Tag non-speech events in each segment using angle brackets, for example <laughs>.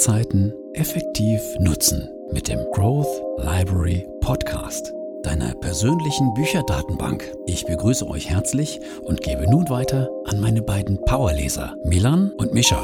Zeiten effektiv nutzen mit dem Growth Library Podcast, deiner persönlichen Bücherdatenbank. Ich begrüße euch herzlich und gebe nun weiter an meine beiden Powerleser, Milan und Mischa.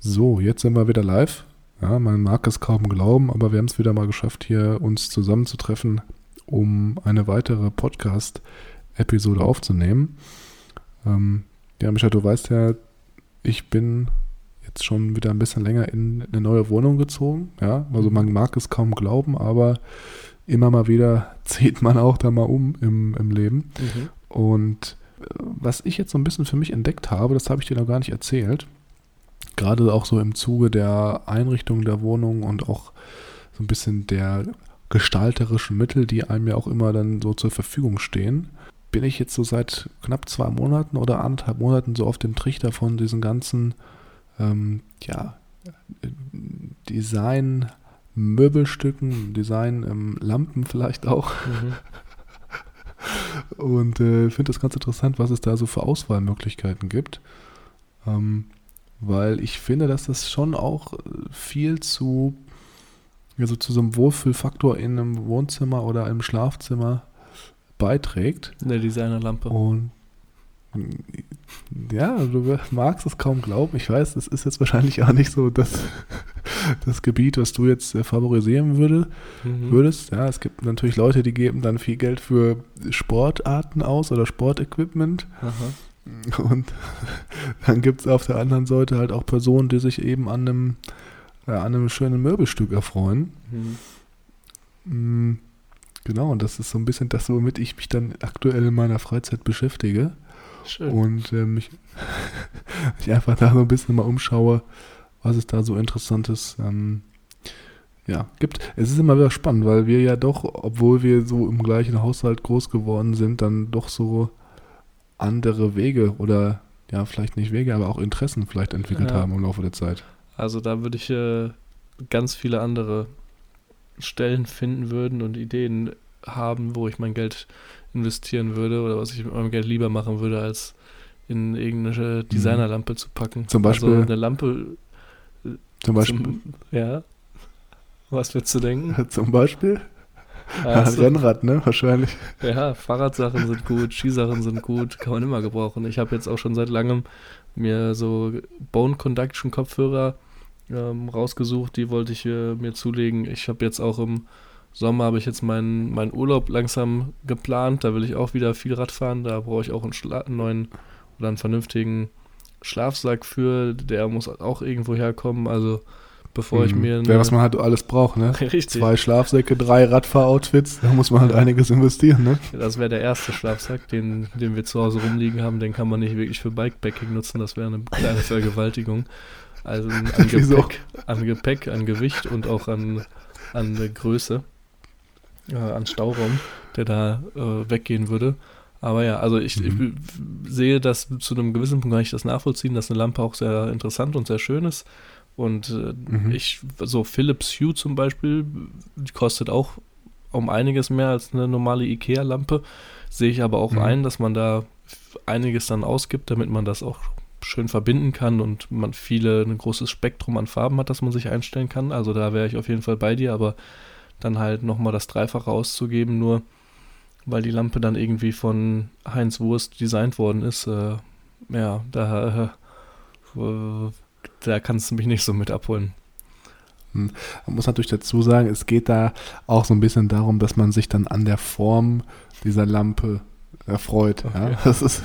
So, jetzt sind wir wieder live. Ja, man mag es kaum glauben, aber wir haben es wieder mal geschafft, hier uns zusammenzutreffen, um eine weitere Podcast-Episode aufzunehmen. Ähm, ja, Micha, du weißt ja, ich bin jetzt schon wieder ein bisschen länger in eine neue Wohnung gezogen. Ja, also man mag es kaum glauben, aber immer mal wieder <laughs> zieht man auch da mal um im, im Leben. Mhm. Und äh, was ich jetzt so ein bisschen für mich entdeckt habe, das habe ich dir noch gar nicht erzählt, gerade auch so im Zuge der Einrichtung der Wohnung und auch so ein bisschen der gestalterischen Mittel, die einem ja auch immer dann so zur Verfügung stehen, bin ich jetzt so seit knapp zwei Monaten oder anderthalb Monaten so auf dem Trichter von diesen ganzen, ähm, ja, Design, Möbelstücken, Design, ähm, Lampen vielleicht auch. Mhm. <laughs> Und äh, finde das ganz interessant, was es da so für Auswahlmöglichkeiten gibt. Ähm, weil ich finde, dass das schon auch viel zu, also zu so einem Wohlfühlfaktor in einem Wohnzimmer oder im Schlafzimmer beiträgt. Eine Designerlampe. Und ja, du magst es kaum glauben. Ich weiß, das ist jetzt wahrscheinlich auch nicht so das, <laughs> das Gebiet, was du jetzt äh, favorisieren würde, mhm. würdest. Ja, es gibt natürlich Leute, die geben dann viel Geld für Sportarten aus oder Sportequipment. Aha. <laughs> Und dann gibt es auf der anderen Seite halt auch Personen, die sich eben an einem, ja, an einem schönen Möbelstück erfreuen. Mhm. Genau, und das ist so ein bisschen das, womit ich mich dann aktuell in meiner Freizeit beschäftige. Schön. Und äh, mich, <laughs> ich einfach da so ein bisschen mal umschaue, was es da so Interessantes ähm, ja, gibt. Es ist immer wieder spannend, weil wir ja doch, obwohl wir so im gleichen Haushalt groß geworden sind, dann doch so andere Wege oder ja, vielleicht nicht Wege, aber auch Interessen vielleicht entwickelt ja. haben im Laufe der Zeit. Also da würde ich äh, ganz viele andere Stellen finden würden und Ideen haben, wo ich mein Geld investieren würde oder was ich mit meinem Geld lieber machen würde, als in irgendeine mhm. Designerlampe zu packen. Zum Beispiel. Also eine Lampe. Zum Beispiel. Zum, ja. Was würdest du denken? <laughs> Zum Beispiel? Also, Rennrad, ne? Wahrscheinlich. Ja, Fahrradsachen sind gut, Skisachen sind gut, kann man immer gebrauchen. Ich habe jetzt auch schon seit langem mir so Bone Conduction Kopfhörer ähm, rausgesucht, die wollte ich äh, mir zulegen. Ich habe jetzt auch im Sommer habe ich jetzt meinen mein Urlaub langsam geplant. Da will ich auch wieder viel Rad fahren. Da brauche ich auch einen, einen neuen oder einen vernünftigen Schlafsack für. Der muss auch irgendwo herkommen. Also bevor mhm. ich mir. Ja, was man halt alles braucht, ne? <laughs> Richtig. Zwei Schlafsäcke, drei Radfahroutfits, da muss man halt einiges investieren, ne? Das wäre der erste Schlafsack, den, den wir zu Hause rumliegen haben. Den kann man nicht wirklich für Bikepacking nutzen, das wäre eine kleine Vergewaltigung. Also an <laughs> Gepäck, an Gepäck, an Gewicht und auch an, an Größe, äh, an Stauraum, der da äh, weggehen würde. Aber ja, also ich, mhm. ich, sehe das zu einem gewissen Punkt kann ich das nachvollziehen, dass eine Lampe auch sehr interessant und sehr schön ist. Und äh, mhm. ich, so Philips Hue zum Beispiel, die kostet auch um einiges mehr als eine normale IKEA-Lampe. Sehe ich aber auch mhm. ein, dass man da einiges dann ausgibt, damit man das auch schön verbinden kann und man viele, ein großes Spektrum an Farben hat, das man sich einstellen kann. Also da wäre ich auf jeden Fall bei dir, aber dann halt nochmal das Dreifache auszugeben, nur weil die Lampe dann irgendwie von Heinz Wurst designt worden ist. Äh, ja, da äh, da kannst du mich nicht so mit abholen. Hm. Man muss natürlich dazu sagen, es geht da auch so ein bisschen darum, dass man sich dann an der Form dieser Lampe erfreut. Okay. Ja? Das, <laughs> ist,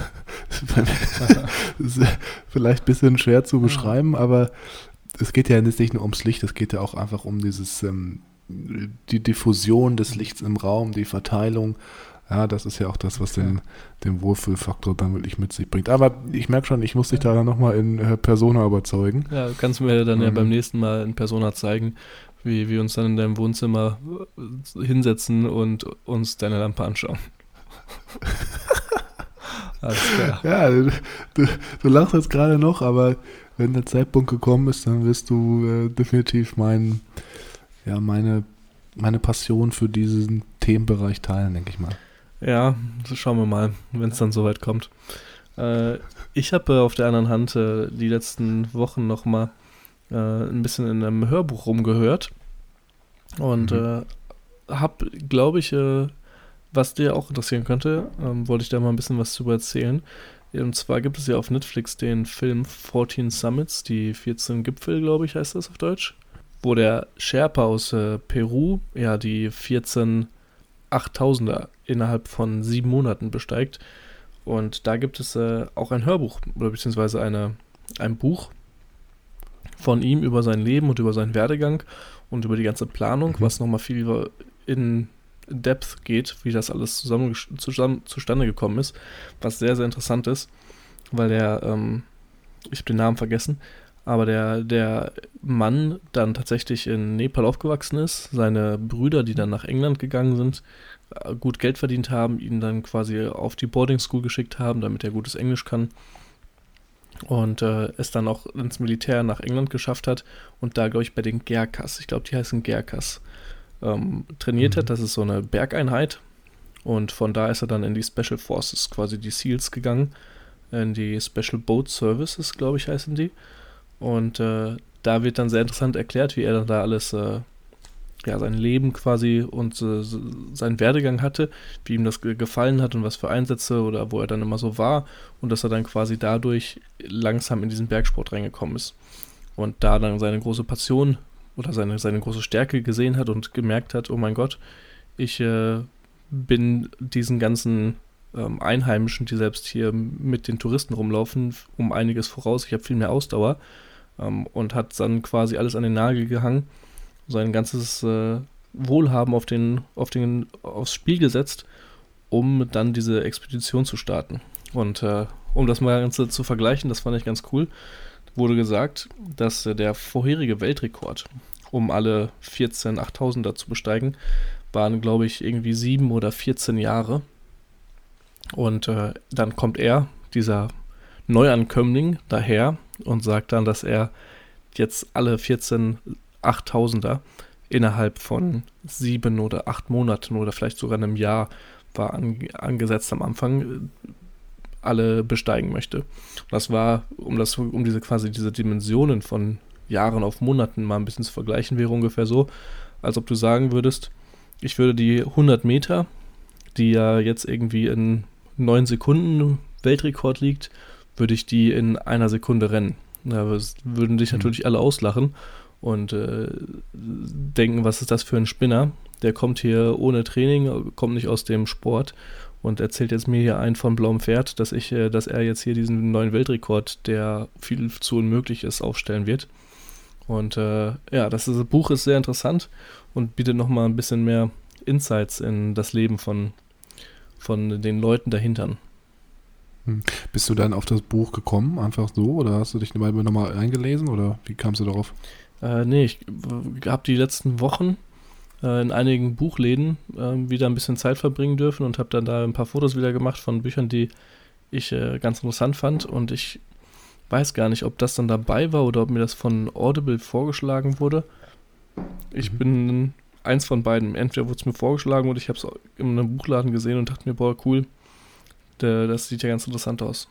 vielleicht ein bisschen schwer zu beschreiben, aber es geht ja nicht nur ums Licht, es geht ja auch einfach um dieses, ähm, die Diffusion des Lichts im Raum, die Verteilung ja, das ist ja auch das, was den, den Wohlfühlfaktor dann wirklich mit sich bringt. Aber ich merke schon, ich muss dich da dann nochmal in äh, Persona überzeugen. Ja, kannst du mir dann ähm, ja beim nächsten Mal in Persona zeigen, wie wir uns dann in deinem Wohnzimmer äh, hinsetzen und uns deine Lampe anschauen. <laughs> Alles klar. Ja, du, du, lachst jetzt gerade noch, aber wenn der Zeitpunkt gekommen ist, dann wirst du äh, definitiv meinen ja, meine, meine Passion für diesen Themenbereich teilen, denke ich mal. Ja, schauen wir mal, wenn es dann soweit kommt. Äh, ich habe äh, auf der anderen Hand äh, die letzten Wochen nochmal äh, ein bisschen in einem Hörbuch rumgehört und mhm. äh, habe, glaube ich, äh, was dir auch interessieren könnte, ähm, wollte ich da mal ein bisschen was zu erzählen. Und zwar gibt es ja auf Netflix den Film 14 Summits, die 14 Gipfel, glaube ich, heißt das auf Deutsch, wo der Sherpa aus Peru ja die 14 8000er innerhalb von sieben Monaten besteigt. Und da gibt es äh, auch ein Hörbuch oder beziehungsweise eine, ein Buch von ihm über sein Leben und über seinen Werdegang und über die ganze Planung, mhm. was nochmal viel in Depth geht, wie das alles zusammen, zusammen zustande gekommen ist, was sehr, sehr interessant ist, weil der, ähm, ich habe den Namen vergessen, aber der, der Mann dann tatsächlich in Nepal aufgewachsen ist, seine Brüder, die dann nach England gegangen sind, äh, gut Geld verdient haben, ihn dann quasi auf die Boarding School geschickt haben, damit er gutes Englisch kann. Und äh, es dann auch ins Militär nach England geschafft hat und da, glaube ich, bei den Gerkas, ich glaube, die heißen Gerkas, ähm, trainiert mhm. hat. Das ist so eine Bergeinheit. Und von da ist er dann in die Special Forces, quasi die SEALs gegangen. In die Special Boat Services, glaube ich, heißen die. Und äh, da wird dann sehr interessant erklärt, wie er dann da alles, äh, ja, sein Leben quasi und äh, seinen Werdegang hatte, wie ihm das gefallen hat und was für Einsätze oder wo er dann immer so war und dass er dann quasi dadurch langsam in diesen Bergsport reingekommen ist. Und da dann seine große Passion oder seine, seine große Stärke gesehen hat und gemerkt hat, oh mein Gott, ich äh, bin diesen ganzen ähm, Einheimischen, die selbst hier mit den Touristen rumlaufen, um einiges voraus. Ich habe viel mehr Ausdauer ähm, und hat dann quasi alles an den Nagel gehangen, sein ganzes äh, Wohlhaben auf den, auf den, aufs Spiel gesetzt, um dann diese Expedition zu starten. Und äh, um das mal ganz zu vergleichen, das fand ich ganz cool wurde gesagt, dass der vorherige Weltrekord, um alle 14 8000er zu besteigen, waren, glaube ich, irgendwie sieben oder 14 Jahre. Und äh, dann kommt er, dieser Neuankömmling, daher und sagt dann, dass er jetzt alle 14 8000er innerhalb von sieben oder acht Monaten oder vielleicht sogar einem Jahr war an, angesetzt am Anfang alle besteigen möchte. Das war, um das, um diese quasi diese Dimensionen von Jahren auf Monaten mal ein bisschen zu vergleichen, wäre ungefähr so, als ob du sagen würdest, ich würde die 100 Meter, die ja jetzt irgendwie in 9 Sekunden Weltrekord liegt, würde ich die in einer Sekunde rennen. Da würden dich mhm. natürlich alle auslachen und äh, denken, was ist das für ein Spinner? Der kommt hier ohne Training, kommt nicht aus dem Sport und erzählt jetzt mir hier ein von blauem Pferd, dass ich, äh, dass er jetzt hier diesen neuen Weltrekord, der viel zu unmöglich ist, aufstellen wird. Und äh, ja, das, ist, das Buch ist sehr interessant und bietet nochmal ein bisschen mehr Insights in das Leben von, von den Leuten dahinter. Hm. Bist du dann auf das Buch gekommen, einfach so, oder hast du dich nochmal eingelesen oder wie kamst du darauf? Äh, nee, ich habe die letzten Wochen äh, in einigen Buchläden äh, wieder ein bisschen Zeit verbringen dürfen und habe dann da ein paar Fotos wieder gemacht von Büchern, die ich äh, ganz interessant fand. Und ich weiß gar nicht, ob das dann dabei war oder ob mir das von Audible vorgeschlagen wurde. Ich mhm. bin eins von beiden. Entweder wurde es mir vorgeschlagen oder ich habe es in einem Buchladen gesehen und dachte mir, boah, cool, das sieht ja ganz interessant aus.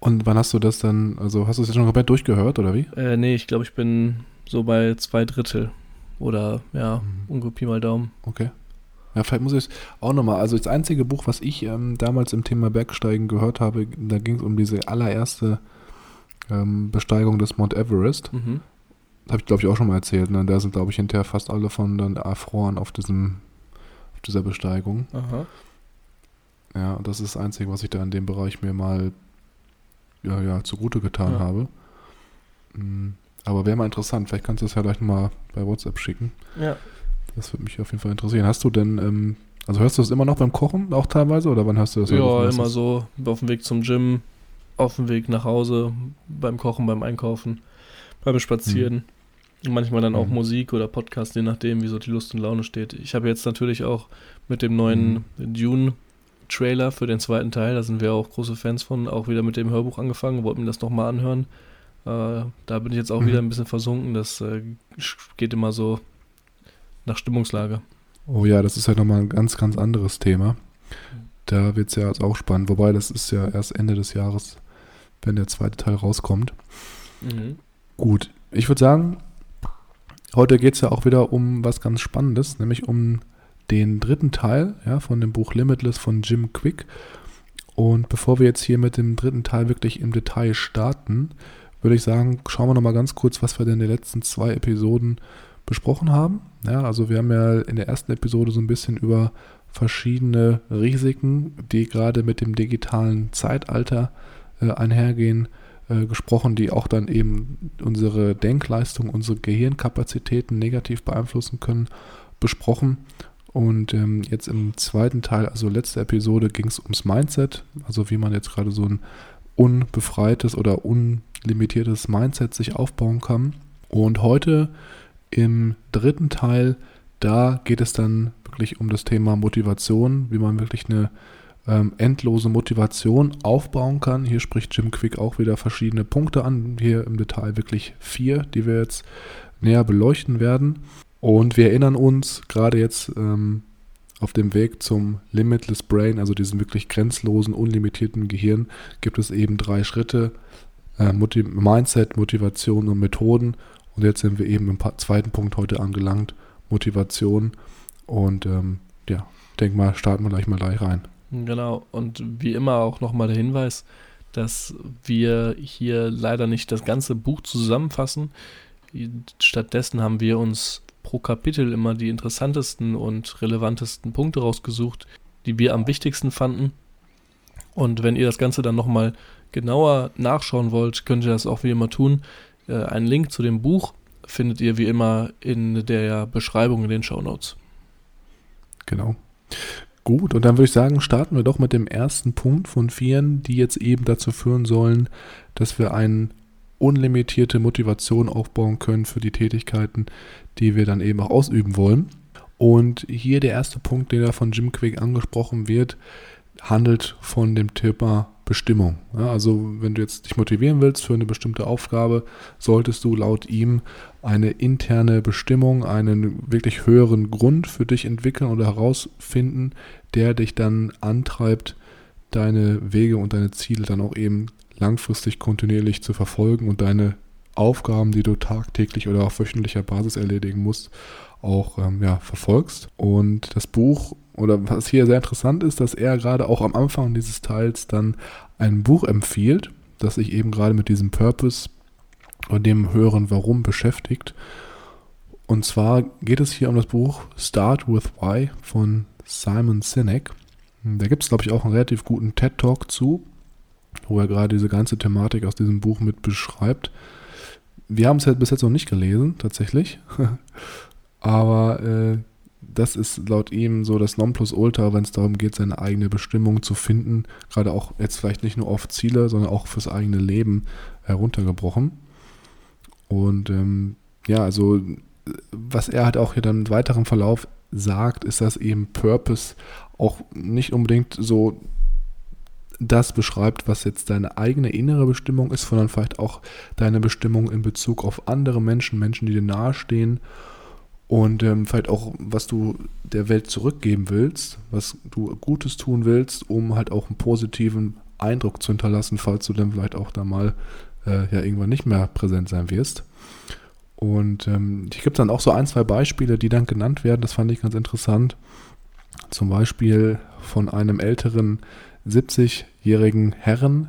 Und wann hast du das dann, also hast du es jetzt schon komplett durchgehört oder wie? Äh, nee, ich glaube, ich bin so bei zwei Drittel. Oder ja, mhm. ungefähr Pi mal Daumen. Okay. Ja, vielleicht muss ich es auch nochmal. Also das einzige Buch, was ich ähm, damals im Thema Bergsteigen gehört habe, da ging es um diese allererste ähm, Besteigung des Mount Everest. Mhm. Habe ich, glaube ich, auch schon mal erzählt. Ne? Da sind, glaube ich, hinterher fast alle von dann erfroren auf diesem, auf dieser Besteigung. Aha. Ja, das ist das Einzige, was ich da in dem Bereich mir mal ja, ja, zugute getan ja. habe. Mhm. Aber wäre mal interessant. Vielleicht kannst du das ja gleich mal bei WhatsApp schicken. Ja. Das würde mich auf jeden Fall interessieren. Hast du denn, ähm, also hörst du das immer noch beim Kochen auch teilweise oder wann hast du das? Ja, immer so auf dem Weg zum Gym, auf dem Weg nach Hause, beim Kochen, beim Einkaufen, beim Spazieren. Mhm. Manchmal dann auch mhm. Musik oder Podcast, je nachdem, wie so die Lust und Laune steht. Ich habe jetzt natürlich auch mit dem neuen mhm. Dune-Trailer für den zweiten Teil, da sind wir auch große Fans von, auch wieder mit dem Hörbuch angefangen, wollten mir das nochmal anhören. Äh, da bin ich jetzt auch mhm. wieder ein bisschen versunken. Das äh, geht immer so nach Stimmungslage. Oh ja, das ist ja nochmal ein ganz, ganz anderes Thema. Da wird es ja auch spannend. Wobei, das ist ja erst Ende des Jahres, wenn der zweite Teil rauskommt. Mhm. Gut, ich würde sagen, heute geht es ja auch wieder um was ganz Spannendes, nämlich um den dritten Teil ja, von dem Buch Limitless von Jim Quick. Und bevor wir jetzt hier mit dem dritten Teil wirklich im Detail starten, würde ich sagen, schauen wir nochmal ganz kurz, was wir denn in den letzten zwei Episoden besprochen haben. Ja, also wir haben ja in der ersten Episode so ein bisschen über verschiedene Risiken, die gerade mit dem digitalen Zeitalter äh, einhergehen, äh, gesprochen, die auch dann eben unsere Denkleistung, unsere Gehirnkapazitäten negativ beeinflussen können, besprochen. Und ähm, jetzt im zweiten Teil, also letzte Episode, ging es ums Mindset, also wie man jetzt gerade so ein unbefreites oder unlimitiertes Mindset sich aufbauen kann. Und heute im dritten Teil, da geht es dann wirklich um das Thema Motivation, wie man wirklich eine ähm, endlose Motivation aufbauen kann. Hier spricht Jim Quick auch wieder verschiedene Punkte an. Hier im Detail wirklich vier, die wir jetzt näher beleuchten werden. Und wir erinnern uns gerade jetzt ähm, auf dem Weg zum Limitless Brain, also diesem wirklich grenzlosen, unlimitierten Gehirn, gibt es eben drei Schritte. Äh, Motiv Mindset, Motivation und Methoden. Und jetzt sind wir eben im zweiten Punkt heute angelangt, Motivation. Und ähm, ja, denk mal, starten wir gleich mal gleich rein. Genau, und wie immer auch nochmal der Hinweis, dass wir hier leider nicht das ganze Buch zusammenfassen. Stattdessen haben wir uns pro Kapitel immer die interessantesten und relevantesten Punkte rausgesucht, die wir am wichtigsten fanden. Und wenn ihr das Ganze dann nochmal genauer nachschauen wollt, könnt ihr das auch wie immer tun. Äh, einen Link zu dem Buch findet ihr wie immer in der Beschreibung in den Show Notes. Genau. Gut, und dann würde ich sagen, starten wir doch mit dem ersten Punkt von vieren, die jetzt eben dazu führen sollen, dass wir eine unlimitierte Motivation aufbauen können für die Tätigkeiten, die wir dann eben auch ausüben wollen. Und hier der erste Punkt, der da von Jim Quick angesprochen wird, handelt von dem Thema Bestimmung. Ja, also wenn du jetzt dich motivieren willst für eine bestimmte Aufgabe, solltest du laut ihm eine interne Bestimmung, einen wirklich höheren Grund für dich entwickeln oder herausfinden, der dich dann antreibt, deine Wege und deine Ziele dann auch eben langfristig kontinuierlich zu verfolgen und deine Aufgaben, die du tagtäglich oder auf wöchentlicher Basis erledigen musst, auch ähm, ja, verfolgst. Und das Buch oder was hier sehr interessant ist, dass er gerade auch am Anfang dieses Teils dann ein Buch empfiehlt, das sich eben gerade mit diesem Purpose und dem höheren Warum beschäftigt. Und zwar geht es hier um das Buch Start with Why von Simon Sinek. Da gibt es, glaube ich, auch einen relativ guten TED-Talk zu, wo er gerade diese ganze Thematik aus diesem Buch mit beschreibt. Wir haben es halt bis jetzt noch nicht gelesen, tatsächlich. <laughs> Aber äh, das ist laut ihm so das Nonplusultra, wenn es darum geht, seine eigene Bestimmung zu finden. Gerade auch jetzt vielleicht nicht nur auf Ziele, sondern auch fürs eigene Leben heruntergebrochen. Und ähm, ja, also was er halt auch hier dann im weiteren Verlauf sagt, ist, dass eben Purpose auch nicht unbedingt so das beschreibt, was jetzt deine eigene innere Bestimmung ist, sondern vielleicht auch deine Bestimmung in Bezug auf andere Menschen, Menschen, die dir nahestehen und ähm, vielleicht auch, was du der Welt zurückgeben willst, was du Gutes tun willst, um halt auch einen positiven Eindruck zu hinterlassen, falls du dann vielleicht auch da mal äh, ja irgendwann nicht mehr präsent sein wirst. Und ähm, ich gibt dann auch so ein, zwei Beispiele, die dann genannt werden, das fand ich ganz interessant. Zum Beispiel von einem älteren 70-jährigen Herren,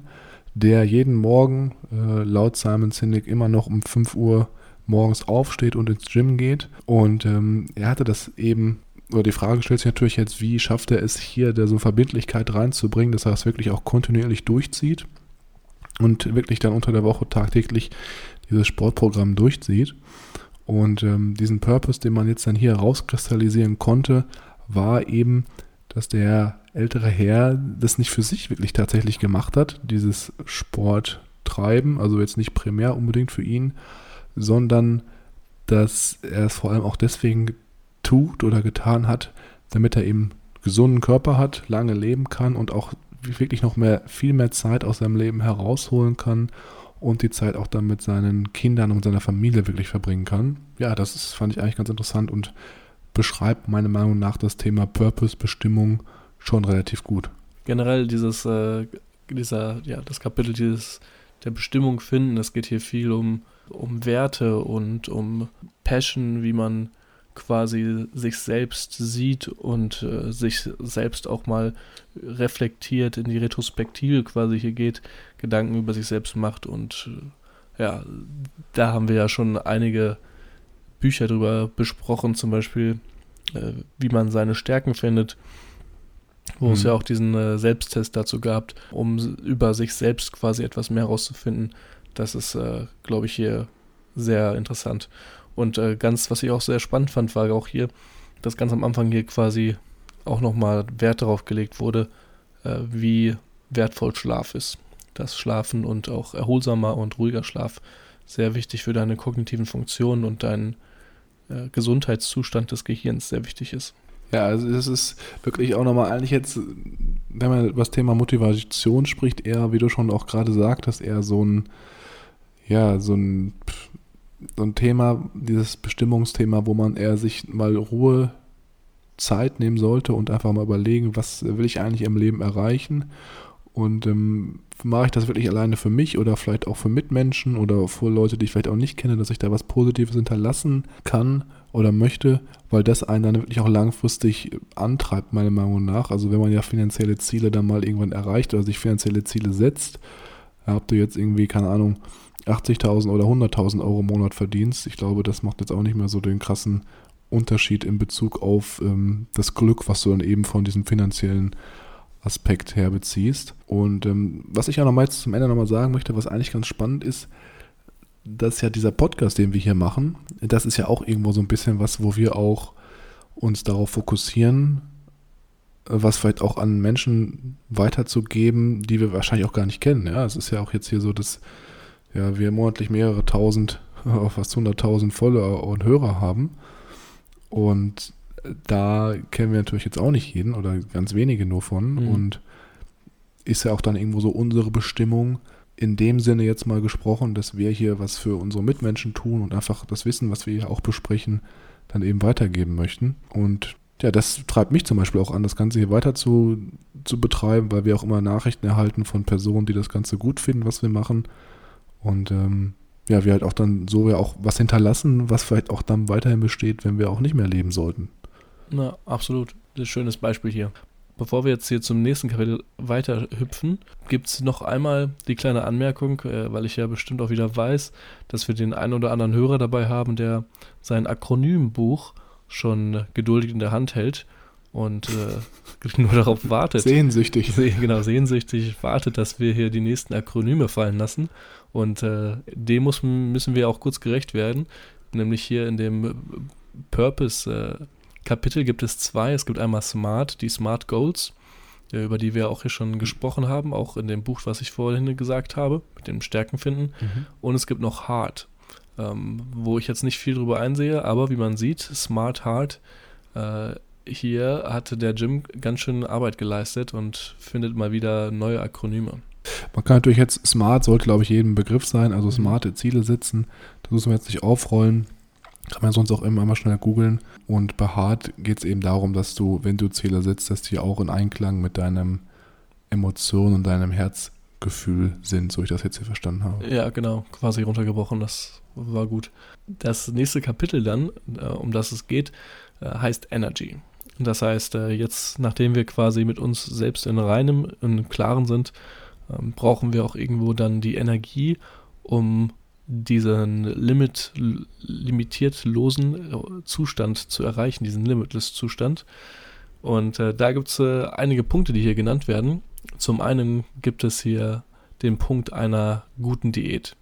der jeden Morgen äh, laut Simon Sinek immer noch um 5 Uhr morgens aufsteht und ins Gym geht. Und ähm, er hatte das eben, oder die Frage stellt sich natürlich jetzt, wie schafft er es hier, da so Verbindlichkeit reinzubringen, dass er es wirklich auch kontinuierlich durchzieht und wirklich dann unter der Woche tagtäglich dieses Sportprogramm durchzieht. Und ähm, diesen Purpose, den man jetzt dann hier rauskristallisieren konnte, war eben, dass der ältere Herr das nicht für sich wirklich tatsächlich gemacht hat, dieses Sport treiben, also jetzt nicht primär unbedingt für ihn, sondern dass er es vor allem auch deswegen tut oder getan hat, damit er eben gesunden Körper hat, lange leben kann und auch wirklich noch mehr, viel mehr Zeit aus seinem Leben herausholen kann und die Zeit auch dann mit seinen Kindern und seiner Familie wirklich verbringen kann. Ja, das ist, fand ich eigentlich ganz interessant und beschreibt meiner Meinung nach das Thema Purpose, Bestimmung schon relativ gut. Generell dieses, äh, dieser, ja, das Kapitel dieses der Bestimmung finden, es geht hier viel um, um Werte und um Passion, wie man quasi sich selbst sieht und äh, sich selbst auch mal reflektiert in die Retrospektive quasi hier geht, Gedanken über sich selbst macht und äh, ja, da haben wir ja schon einige Bücher drüber besprochen, zum Beispiel äh, wie man seine Stärken findet, wo mhm. es ja auch diesen äh, Selbsttest dazu gab, um über sich selbst quasi etwas mehr herauszufinden. Das ist, äh, glaube ich, hier sehr interessant. Und äh, ganz, was ich auch sehr spannend fand, war auch hier, dass ganz am Anfang hier quasi auch nochmal Wert darauf gelegt wurde, äh, wie wertvoll Schlaf ist. Dass Schlafen und auch erholsamer und ruhiger Schlaf sehr wichtig für deine kognitiven Funktionen und deinen äh, Gesundheitszustand des Gehirns sehr wichtig ist. Ja, also es ist wirklich auch nochmal eigentlich jetzt, wenn man über das Thema Motivation spricht, eher, wie du schon auch gerade sagtest, eher so ein, ja, so ein, so ein Thema, dieses Bestimmungsthema, wo man eher sich mal Ruhe Zeit nehmen sollte und einfach mal überlegen, was will ich eigentlich im Leben erreichen? Und ähm, mache ich das wirklich alleine für mich oder vielleicht auch für Mitmenschen oder für Leute, die ich vielleicht auch nicht kenne, dass ich da was Positives hinterlassen kann oder möchte, weil das einen dann wirklich auch langfristig antreibt, meiner Meinung nach. Also wenn man ja finanzielle Ziele dann mal irgendwann erreicht oder sich finanzielle Ziele setzt, ob du jetzt irgendwie, keine Ahnung, 80.000 oder 100.000 Euro im Monat verdienst, ich glaube, das macht jetzt auch nicht mehr so den krassen Unterschied in Bezug auf ähm, das Glück, was du dann eben von diesem finanziellen Aspekt her beziehst. Und ähm, was ich ja nochmal jetzt zum Ende nochmal sagen möchte, was eigentlich ganz spannend ist, dass ja dieser Podcast, den wir hier machen, das ist ja auch irgendwo so ein bisschen was, wo wir auch uns darauf fokussieren, was vielleicht auch an Menschen weiterzugeben, die wir wahrscheinlich auch gar nicht kennen. Ja, es ist ja auch jetzt hier so, dass ja, wir monatlich mehrere tausend, <laughs> fast hunderttausend Follower und Hörer haben. Und da kennen wir natürlich jetzt auch nicht jeden oder ganz wenige nur von. Mhm. Und ist ja auch dann irgendwo so unsere Bestimmung, in dem Sinne jetzt mal gesprochen, dass wir hier was für unsere Mitmenschen tun und einfach das Wissen, was wir hier auch besprechen, dann eben weitergeben möchten. Und ja, das treibt mich zum Beispiel auch an, das Ganze hier weiter zu, zu betreiben, weil wir auch immer Nachrichten erhalten von Personen, die das Ganze gut finden, was wir machen. Und ähm, ja, wir halt auch dann so ja auch was hinterlassen, was vielleicht auch dann weiterhin besteht, wenn wir auch nicht mehr leben sollten. Na, absolut. Das ist ein schönes Beispiel hier. Bevor wir jetzt hier zum nächsten Kapitel weiter hüpfen, gibt es noch einmal die kleine Anmerkung, äh, weil ich ja bestimmt auch wieder weiß, dass wir den einen oder anderen Hörer dabei haben, der sein Akronymbuch schon geduldig in der Hand hält und äh, <laughs> nur darauf wartet. Sehnsüchtig. Se genau, sehnsüchtig wartet, dass wir hier die nächsten Akronyme fallen lassen. Und äh, dem muss, müssen wir auch kurz gerecht werden, nämlich hier in dem Purpose äh, Kapitel gibt es zwei. Es gibt einmal Smart, die Smart Goals, über die wir auch hier schon gesprochen haben, auch in dem Buch, was ich vorhin gesagt habe, mit dem Stärken finden. Mhm. Und es gibt noch Hard, ähm, wo ich jetzt nicht viel drüber einsehe, aber wie man sieht, Smart Hard, äh, hier hat der Jim ganz schön Arbeit geleistet und findet mal wieder neue Akronyme. Man kann natürlich jetzt Smart, sollte glaube ich jedem Begriff sein, also mhm. smarte Ziele setzen. Das müssen wir jetzt nicht aufrollen. Kann man sonst auch immer mal schnell googeln. Und bei Hart geht es eben darum, dass du, wenn du Ziele setzt, dass die auch in Einklang mit deinem Emotion und deinem Herzgefühl sind, so ich das jetzt hier verstanden habe. Ja, genau, quasi runtergebrochen, das war gut. Das nächste Kapitel dann, äh, um das es geht, äh, heißt Energy. Das heißt, äh, jetzt, nachdem wir quasi mit uns selbst in reinem, in Klaren sind, ähm, brauchen wir auch irgendwo dann die Energie, um diesen Limit, limitiert äh, Zustand zu erreichen, diesen Limitless-Zustand. Und äh, da gibt es äh, einige Punkte, die hier genannt werden. Zum einen gibt es hier den Punkt einer guten Diät.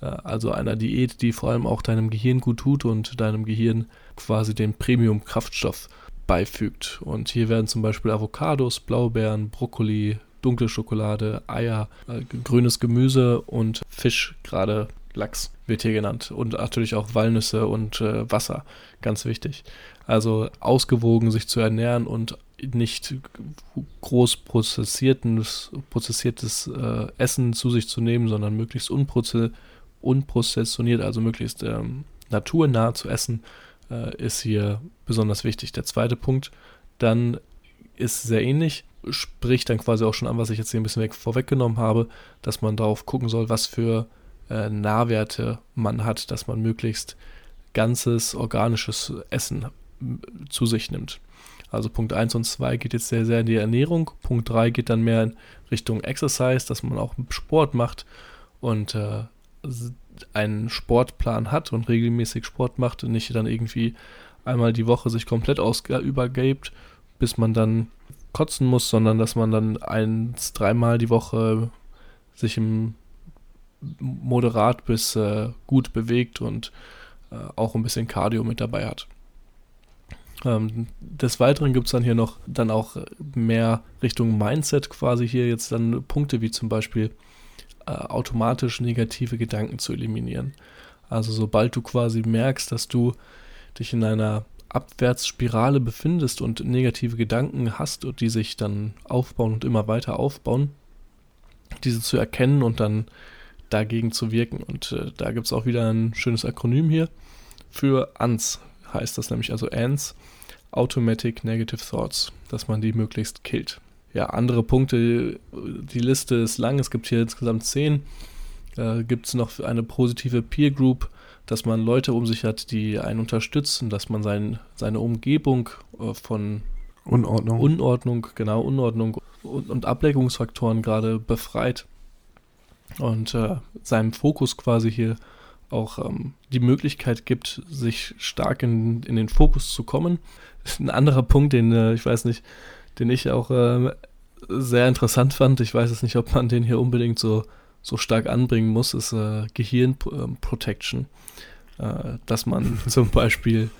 Äh, also einer Diät, die vor allem auch deinem Gehirn gut tut und deinem Gehirn quasi den Premium-Kraftstoff beifügt. Und hier werden zum Beispiel Avocados, Blaubeeren, Brokkoli, dunkle Schokolade, Eier, äh, grünes Gemüse und Fisch, gerade Lachs wird hier genannt. Und natürlich auch Walnüsse und äh, Wasser, ganz wichtig. Also ausgewogen sich zu ernähren und nicht groß prozessiertes, prozessiertes äh, Essen zu sich zu nehmen, sondern möglichst unproze unprozessioniert, also möglichst ähm, naturnah zu essen, äh, ist hier besonders wichtig. Der zweite Punkt dann ist sehr ähnlich, spricht dann quasi auch schon an, was ich jetzt hier ein bisschen weg, vorweggenommen habe, dass man darauf gucken soll, was für äh, Nahwerte man hat, dass man möglichst ganzes organisches Essen zu sich nimmt. Also Punkt 1 und 2 geht jetzt sehr, sehr in die Ernährung. Punkt 3 geht dann mehr in Richtung Exercise, dass man auch Sport macht und äh, einen Sportplan hat und regelmäßig Sport macht und nicht dann irgendwie einmal die Woche sich komplett übergibt, bis man dann kotzen muss, sondern dass man dann eins, dreimal die Woche sich im moderat bis äh, gut bewegt und äh, auch ein bisschen Cardio mit dabei hat. Ähm, des Weiteren gibt es dann hier noch dann auch mehr Richtung Mindset quasi hier jetzt dann Punkte wie zum Beispiel äh, automatisch negative Gedanken zu eliminieren. Also sobald du quasi merkst, dass du dich in einer Abwärtsspirale befindest und negative Gedanken hast und die sich dann aufbauen und immer weiter aufbauen, diese zu erkennen und dann dagegen zu wirken. Und äh, da gibt es auch wieder ein schönes Akronym hier für ANS, heißt das nämlich, also ANS, Automatic Negative Thoughts, dass man die möglichst killt. Ja, andere Punkte, die Liste ist lang, es gibt hier insgesamt zehn. Äh, gibt es noch eine positive Peer Group, dass man Leute um sich hat, die einen unterstützen, dass man sein, seine Umgebung äh, von Unordnung. Unordnung, genau, Unordnung und, und Ablenkungsfaktoren gerade befreit und äh, seinem Fokus quasi hier auch ähm, die Möglichkeit gibt, sich stark in, in den Fokus zu kommen. <laughs> Ein anderer Punkt, den äh, ich weiß nicht, den ich auch äh, sehr interessant fand, ich weiß es nicht, ob man den hier unbedingt so, so stark anbringen muss, ist äh, Gehirnprotection. Äh, dass man <laughs> zum Beispiel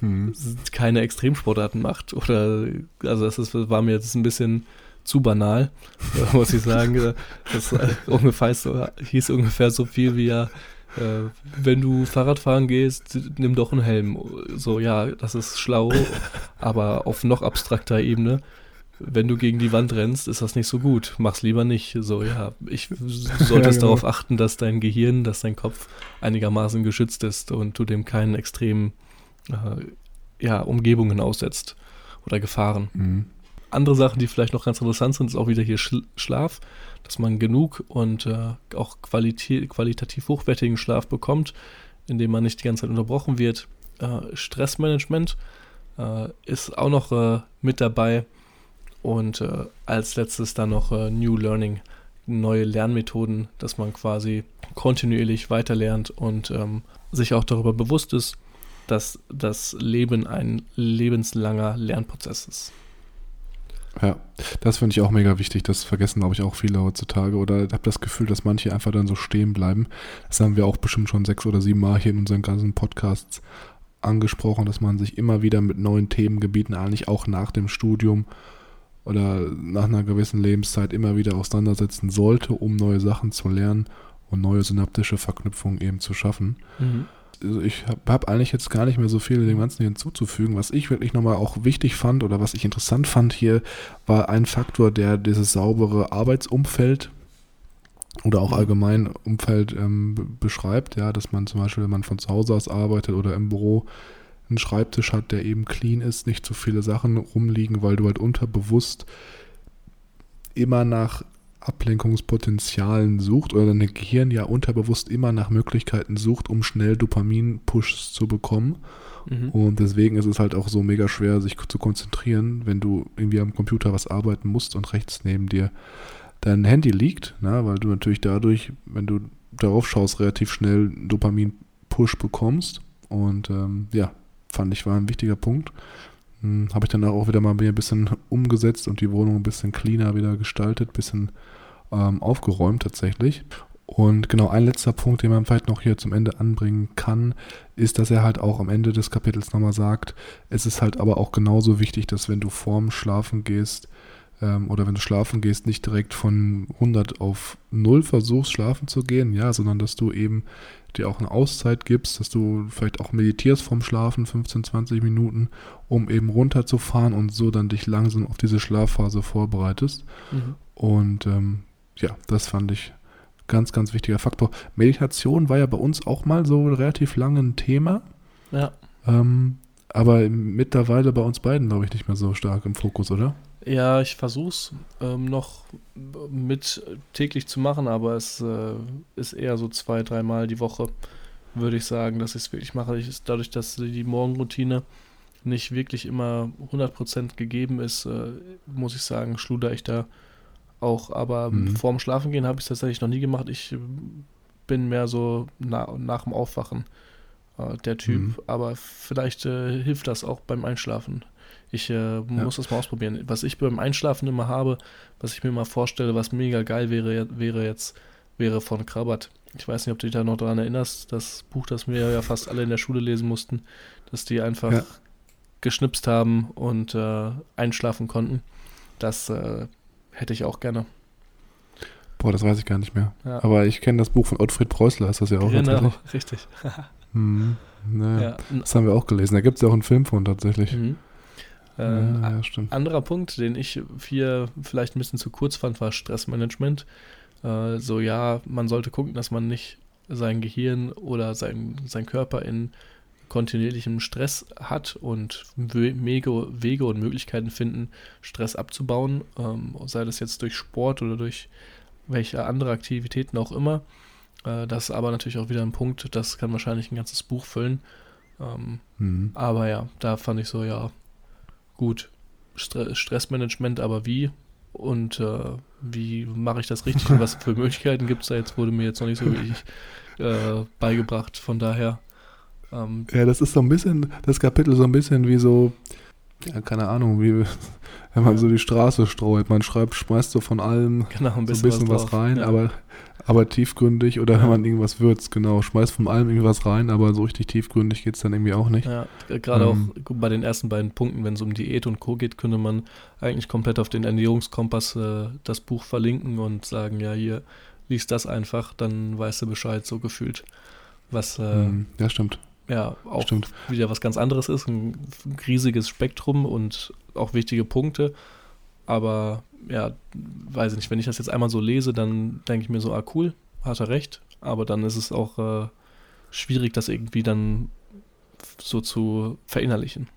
hm. keine Extremsportarten macht oder also das ist, war mir jetzt ein bisschen zu banal, <laughs> muss ich sagen. Das ungefähr so, hieß ungefähr so viel wie ja, äh, wenn du Fahrrad fahren gehst, nimm doch einen Helm. So, ja, das ist schlau, aber auf noch abstrakter Ebene. Wenn du gegen die Wand rennst, ist das nicht so gut. Mach's lieber nicht. So, ja, ich <laughs> solltest ja, genau. darauf achten, dass dein Gehirn, dass dein Kopf einigermaßen geschützt ist und du dem keinen extremen äh, ja, Umgebungen aussetzt oder Gefahren. Mhm andere Sachen, die vielleicht noch ganz interessant sind, ist auch wieder hier Schlaf, dass man genug und äh, auch qualitativ, qualitativ hochwertigen Schlaf bekommt, indem man nicht die ganze Zeit unterbrochen wird. Äh, Stressmanagement äh, ist auch noch äh, mit dabei und äh, als letztes dann noch äh, New Learning, neue Lernmethoden, dass man quasi kontinuierlich weiterlernt und ähm, sich auch darüber bewusst ist, dass das Leben ein lebenslanger Lernprozess ist. Ja, das finde ich auch mega wichtig. Das vergessen, glaube ich, auch viele heutzutage. Oder ich habe das Gefühl, dass manche einfach dann so stehen bleiben. Das haben wir auch bestimmt schon sechs oder sieben Mal hier in unseren ganzen Podcasts angesprochen, dass man sich immer wieder mit neuen Themengebieten, eigentlich auch nach dem Studium oder nach einer gewissen Lebenszeit immer wieder auseinandersetzen sollte, um neue Sachen zu lernen und neue synaptische Verknüpfungen eben zu schaffen. Mhm also ich habe hab eigentlich jetzt gar nicht mehr so viel dem Ganzen hinzuzufügen. Was ich wirklich nochmal auch wichtig fand oder was ich interessant fand hier, war ein Faktor, der dieses saubere Arbeitsumfeld oder auch allgemein Umfeld ähm, beschreibt, ja, dass man zum Beispiel, wenn man von zu Hause aus arbeitet oder im Büro einen Schreibtisch hat, der eben clean ist, nicht zu viele Sachen rumliegen, weil du halt unterbewusst immer nach Ablenkungspotenzialen sucht oder dein Gehirn ja unterbewusst immer nach Möglichkeiten sucht, um schnell Dopamin-Pushs zu bekommen. Mhm. Und deswegen ist es halt auch so mega schwer, sich zu konzentrieren, wenn du irgendwie am Computer was arbeiten musst und rechts neben dir dein Handy liegt, na, weil du natürlich dadurch, wenn du darauf schaust, relativ schnell Dopamin-Push bekommst. Und ähm, ja, fand ich war ein wichtiger Punkt. Hm, Habe ich dann auch wieder mal ein bisschen umgesetzt und die Wohnung ein bisschen cleaner wieder gestaltet, ein bisschen ähm, aufgeräumt tatsächlich. Und genau ein letzter Punkt, den man vielleicht noch hier zum Ende anbringen kann, ist, dass er halt auch am Ende des Kapitels nochmal sagt, es ist halt aber auch genauso wichtig, dass wenn du vorm Schlafen gehst ähm, oder wenn du schlafen gehst, nicht direkt von 100 auf 0 versuchst schlafen zu gehen, ja, sondern dass du eben dir auch eine Auszeit gibst, dass du vielleicht auch meditierst vorm Schlafen 15, 20 Minuten, um eben runterzufahren und so dann dich langsam auf diese Schlafphase vorbereitest. Mhm. Und ähm, ja, das fand ich ganz, ganz wichtiger Faktor. Meditation war ja bei uns auch mal so relativ lange ein Thema. Ja. Ähm, aber mittlerweile bei uns beiden, glaube ich, nicht mehr so stark im Fokus, oder? Ja, ich versuche es ähm, noch mit täglich zu machen, aber es äh, ist eher so zwei, dreimal die Woche, würde ich sagen, dass ich es wirklich mache. Ich, dadurch, dass die Morgenroutine nicht wirklich immer 100% gegeben ist, äh, muss ich sagen, schluder ich da auch. Aber mhm. vorm Schlafengehen habe ich es tatsächlich noch nie gemacht. Ich bin mehr so na, nach dem Aufwachen äh, der Typ. Mhm. Aber vielleicht äh, hilft das auch beim Einschlafen. Ich äh, muss ja. das mal ausprobieren. Was ich beim Einschlafen immer habe, was ich mir mal vorstelle, was mega geil wäre, wäre jetzt, wäre von Krabbert. Ich weiß nicht, ob du dich da noch daran erinnerst, das Buch, das wir ja fast alle in der Schule lesen mussten, dass die einfach ja. geschnipst haben und äh, einschlafen konnten. Das äh, hätte ich auch gerne. Boah, das weiß ich gar nicht mehr. Ja. Aber ich kenne das Buch von Ottfried Preußler, ist das ja auch. Genau, <laughs> richtig. hm, naja, ja. Das haben wir auch gelesen. Da gibt es ja auch einen Film von tatsächlich. Mhm. Äh, ja, stimmt. Anderer Punkt, den ich hier vielleicht ein bisschen zu kurz fand, war Stressmanagement. Äh, so, ja, man sollte gucken, dass man nicht sein Gehirn oder sein, sein Körper in kontinuierlichem Stress hat und Wege, Wege und Möglichkeiten finden, Stress abzubauen, ähm, sei das jetzt durch Sport oder durch welche andere Aktivitäten auch immer. Äh, das ist aber natürlich auch wieder ein Punkt, das kann wahrscheinlich ein ganzes Buch füllen. Ähm, mhm. Aber ja, da fand ich so, ja, gut, Stre Stressmanagement, aber wie? Und äh, wie mache ich das richtig und was <laughs> für Möglichkeiten gibt es da jetzt, wurde mir jetzt noch nicht so richtig äh, beigebracht. Von daher. Ähm, ja, das ist so ein bisschen, das Kapitel so ein bisschen wie so, ja, keine Ahnung, wie wenn man so die Straße streut. Man schreibt, schmeißt so von allem genau, ein bisschen, so ein bisschen was, was rein, ja. aber aber tiefgründig oder ja. wenn man irgendwas würzt, genau, schmeißt von allem irgendwas rein, aber so richtig tiefgründig geht es dann irgendwie auch nicht. Ja, gerade ähm, auch bei den ersten beiden Punkten, wenn es um Diät und Co. geht, könnte man eigentlich komplett auf den Ernährungskompass äh, das Buch verlinken und sagen, ja, hier, liest das einfach, dann weißt du Bescheid, so gefühlt. Was, äh, mhm, ja, stimmt. Ja, auch stimmt. wieder was ganz anderes ist, ein riesiges Spektrum und auch wichtige Punkte. Aber ja, weiß ich nicht, wenn ich das jetzt einmal so lese, dann denke ich mir so, ah cool, hat er recht, aber dann ist es auch äh, schwierig, das irgendwie dann so zu verinnerlichen.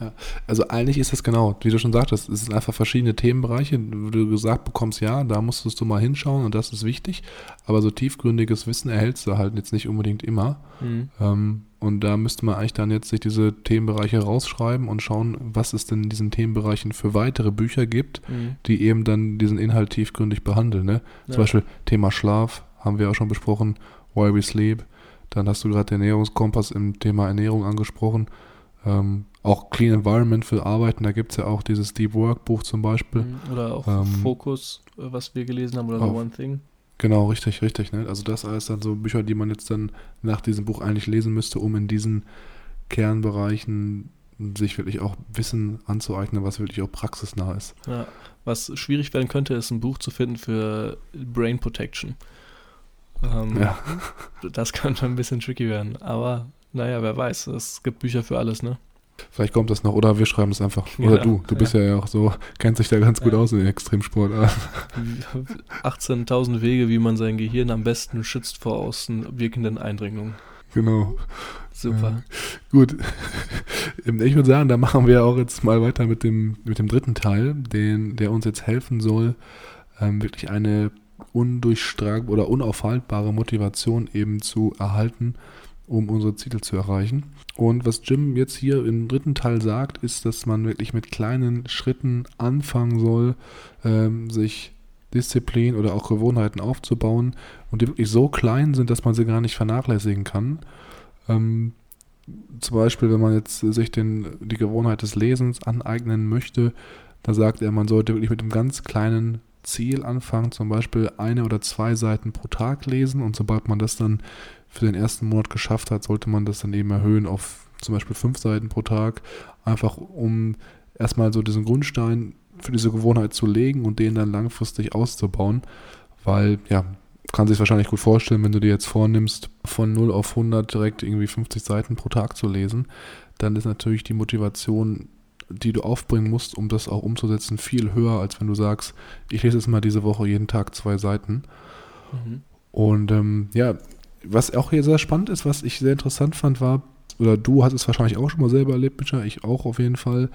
Ja, also eigentlich ist es genau, wie du schon sagtest, es sind einfach verschiedene Themenbereiche, wo du gesagt bekommst, ja, da musstest du mal hinschauen und das ist wichtig, aber so tiefgründiges Wissen erhältst du halt jetzt nicht unbedingt immer. Mhm. Ähm, und da müsste man eigentlich dann jetzt sich diese Themenbereiche rausschreiben und schauen, was es denn in diesen Themenbereichen für weitere Bücher gibt, mhm. die eben dann diesen Inhalt tiefgründig behandeln. Ne? Ja. Zum Beispiel Thema Schlaf haben wir auch schon besprochen, Why We Sleep. Dann hast du gerade den Ernährungskompass im Thema Ernährung angesprochen. Ähm, auch Clean Environment für Arbeiten, da gibt es ja auch dieses Deep Work Buch zum Beispiel. Mhm, oder auch ähm, Focus, äh, was wir gelesen haben, oder The One Thing. Genau, richtig, richtig. Ne? Also das alles dann so Bücher, die man jetzt dann nach diesem Buch eigentlich lesen müsste, um in diesen Kernbereichen sich wirklich auch Wissen anzueignen, was wirklich auch praxisnah ist. Ja, was schwierig werden könnte, ist ein Buch zu finden für Brain Protection. Ähm, ja. Das <laughs> könnte ein bisschen tricky werden, aber naja, wer weiß, es gibt Bücher für alles, ne? Vielleicht kommt das noch, oder wir schreiben es einfach. Oder ja, du, du bist ja. ja auch so, kennst dich da ganz gut ja. aus in Extremsport. <laughs> 18.000 Wege, wie man sein Gehirn am besten schützt vor außen wirkenden Eindringlungen. Genau. Super. gut. <laughs> Ich würde sagen, da machen wir auch jetzt mal weiter mit dem, mit dem dritten Teil, den, der uns jetzt helfen soll, ähm, wirklich eine undurchstrag oder unaufhaltbare Motivation eben zu erhalten um unsere Ziele zu erreichen. Und was Jim jetzt hier im dritten Teil sagt, ist, dass man wirklich mit kleinen Schritten anfangen soll, ähm, sich Disziplin oder auch Gewohnheiten aufzubauen und die wirklich so klein sind, dass man sie gar nicht vernachlässigen kann. Ähm, zum Beispiel, wenn man jetzt sich den, die Gewohnheit des Lesens aneignen möchte, da sagt er, man sollte wirklich mit einem ganz kleinen Ziel anfangen, zum Beispiel eine oder zwei Seiten pro Tag lesen und sobald man das dann für den ersten Monat geschafft hat, sollte man das dann eben erhöhen auf zum Beispiel fünf Seiten pro Tag, einfach um erstmal so diesen Grundstein für diese Gewohnheit zu legen und den dann langfristig auszubauen, weil ja, kann sich wahrscheinlich gut vorstellen, wenn du dir jetzt vornimmst, von 0 auf 100 direkt irgendwie 50 Seiten pro Tag zu lesen, dann ist natürlich die Motivation, die du aufbringen musst, um das auch umzusetzen, viel höher, als wenn du sagst, ich lese jetzt mal diese Woche jeden Tag zwei Seiten. Mhm. Und ähm, ja, was auch hier sehr spannend ist, was ich sehr interessant fand, war, oder du hast es wahrscheinlich auch schon mal selber erlebt, Micha, ich auch auf jeden Fall,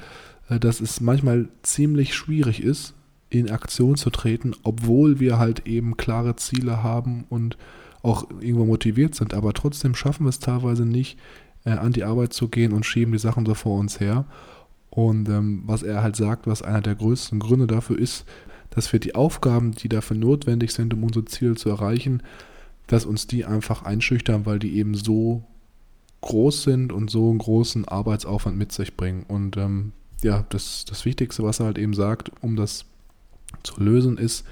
äh, dass es manchmal ziemlich schwierig ist, in Aktion zu treten, obwohl wir halt eben klare Ziele haben und auch irgendwo motiviert sind, aber trotzdem schaffen wir es teilweise nicht, äh, an die Arbeit zu gehen und schieben die Sachen so vor uns her. Und ähm, was er halt sagt, was einer der größten Gründe dafür ist, dass wir die Aufgaben, die dafür notwendig sind, um unsere Ziele zu erreichen, dass uns die einfach einschüchtern, weil die eben so groß sind und so einen großen Arbeitsaufwand mit sich bringen. Und ähm, ja, das, das Wichtigste, was er halt eben sagt, um das zu lösen, ist,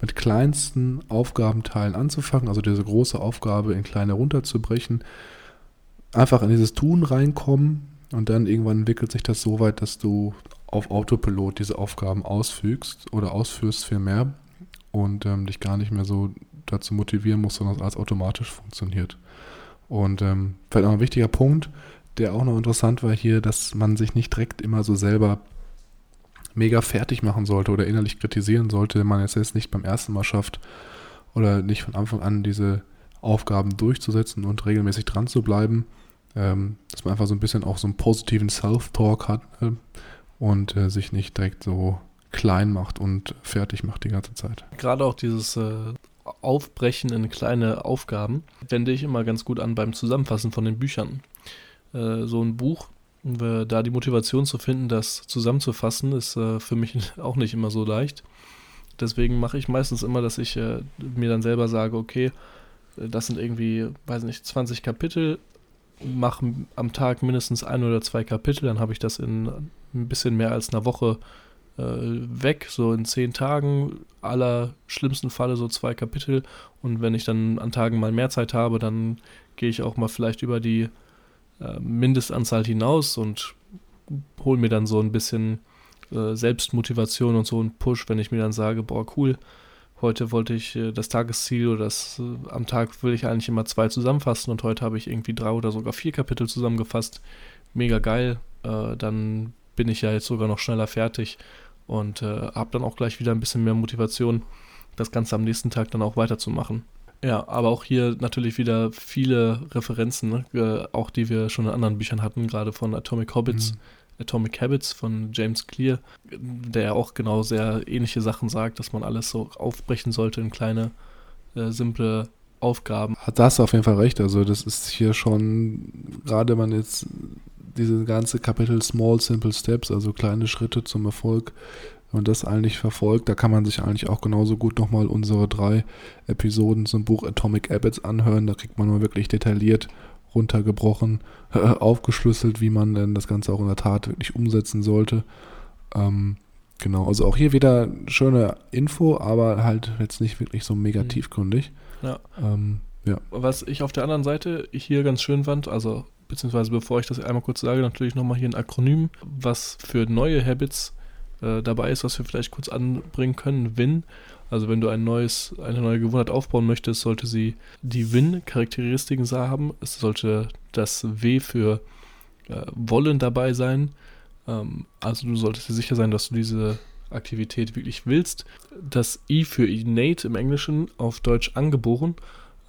mit kleinsten Aufgabenteilen anzufangen, also diese große Aufgabe in kleine runterzubrechen, einfach in dieses Tun reinkommen und dann irgendwann entwickelt sich das so weit, dass du auf Autopilot diese Aufgaben ausfügst oder ausführst viel mehr und ähm, dich gar nicht mehr so dazu motivieren musst, sondern alles automatisch funktioniert. Und ähm, vielleicht noch ein wichtiger Punkt, der auch noch interessant war hier, dass man sich nicht direkt immer so selber mega fertig machen sollte oder innerlich kritisieren sollte, wenn man es jetzt nicht beim ersten Mal schafft oder nicht von Anfang an diese Aufgaben durchzusetzen und regelmäßig dran zu bleiben. Ähm, dass man einfach so ein bisschen auch so einen positiven Self-Talk hat äh, und äh, sich nicht direkt so klein macht und fertig macht die ganze Zeit. Gerade auch dieses äh, Aufbrechen in kleine Aufgaben wende ich immer ganz gut an beim Zusammenfassen von den Büchern. Äh, so ein Buch da die Motivation zu finden, das zusammenzufassen, ist äh, für mich <laughs> auch nicht immer so leicht. Deswegen mache ich meistens immer, dass ich äh, mir dann selber sage, okay, äh, das sind irgendwie, weiß nicht, 20 Kapitel, mache am Tag mindestens ein oder zwei Kapitel, dann habe ich das in ein bisschen mehr als einer Woche äh, weg, so in zehn Tagen, aller schlimmsten Falle so zwei Kapitel. Und wenn ich dann an Tagen mal mehr Zeit habe, dann gehe ich auch mal vielleicht über die äh, Mindestanzahl hinaus und hole mir dann so ein bisschen äh, Selbstmotivation und so einen Push, wenn ich mir dann sage, boah, cool, heute wollte ich äh, das Tagesziel oder das äh, am Tag will ich eigentlich immer zwei zusammenfassen und heute habe ich irgendwie drei oder sogar vier Kapitel zusammengefasst. Mega geil. Äh, dann bin ich ja jetzt sogar noch schneller fertig und äh, habe dann auch gleich wieder ein bisschen mehr Motivation, das Ganze am nächsten Tag dann auch weiterzumachen. Ja, aber auch hier natürlich wieder viele Referenzen, ne? äh, auch die wir schon in anderen Büchern hatten, gerade von Atomic Habits, mhm. Atomic Habits von James Clear, der auch genau sehr ähnliche Sachen sagt, dass man alles so aufbrechen sollte in kleine, äh, simple Aufgaben. Hat das auf jeden Fall recht. Also das ist hier schon, gerade wenn man jetzt diese ganze Kapitel Small Simple Steps, also kleine Schritte zum Erfolg, wenn man das eigentlich verfolgt, da kann man sich eigentlich auch genauso gut nochmal unsere drei Episoden zum Buch Atomic Habits anhören. Da kriegt man nur wirklich detailliert runtergebrochen, äh, <laughs> aufgeschlüsselt, wie man denn das Ganze auch in der Tat wirklich umsetzen sollte. Ähm, genau, also auch hier wieder schöne Info, aber halt jetzt nicht wirklich so mega mhm. tiefgründig. Ja. Ähm, ja. Was ich auf der anderen Seite hier ganz schön fand, also beziehungsweise bevor ich das einmal kurz sage, natürlich nochmal hier ein Akronym, was für neue Habits äh, dabei ist, was wir vielleicht kurz anbringen können. Win. Also wenn du ein neues, eine neue Gewohnheit aufbauen möchtest, sollte sie die Win-Charakteristiken haben. Es sollte das W für äh, wollen dabei sein. Ähm, also du solltest dir sicher sein, dass du diese Aktivität wirklich willst. Das I für innate im Englischen, auf Deutsch angeboren.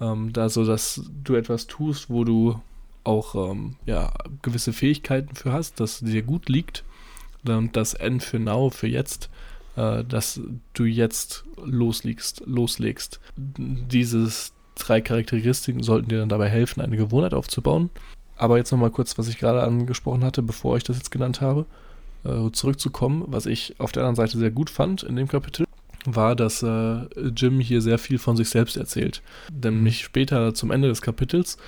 Ähm, da so, dass du etwas tust, wo du auch ähm, ja, gewisse Fähigkeiten für hast, dass dir gut liegt und das N für Now, für jetzt, äh, dass du jetzt loslegst, loslegst. Dieses drei Charakteristiken sollten dir dann dabei helfen, eine Gewohnheit aufzubauen. Aber jetzt nochmal kurz, was ich gerade angesprochen hatte, bevor ich das jetzt genannt habe, äh, zurückzukommen. Was ich auf der anderen Seite sehr gut fand in dem Kapitel, war, dass äh, Jim hier sehr viel von sich selbst erzählt. Nämlich später zum Ende des Kapitels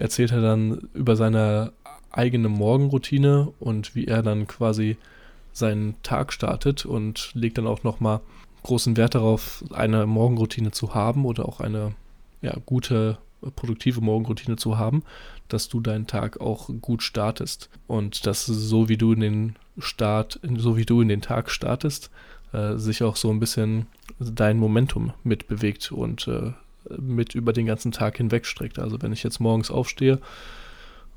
erzählt er dann über seine eigene Morgenroutine und wie er dann quasi seinen Tag startet und legt dann auch nochmal großen Wert darauf, eine Morgenroutine zu haben oder auch eine ja, gute, produktive Morgenroutine zu haben, dass du deinen Tag auch gut startest. Und dass so wie du in den Start, so wie du in den Tag startest, äh, sich auch so ein bisschen dein Momentum mitbewegt und äh, mit über den ganzen Tag hinweg streckt. Also wenn ich jetzt morgens aufstehe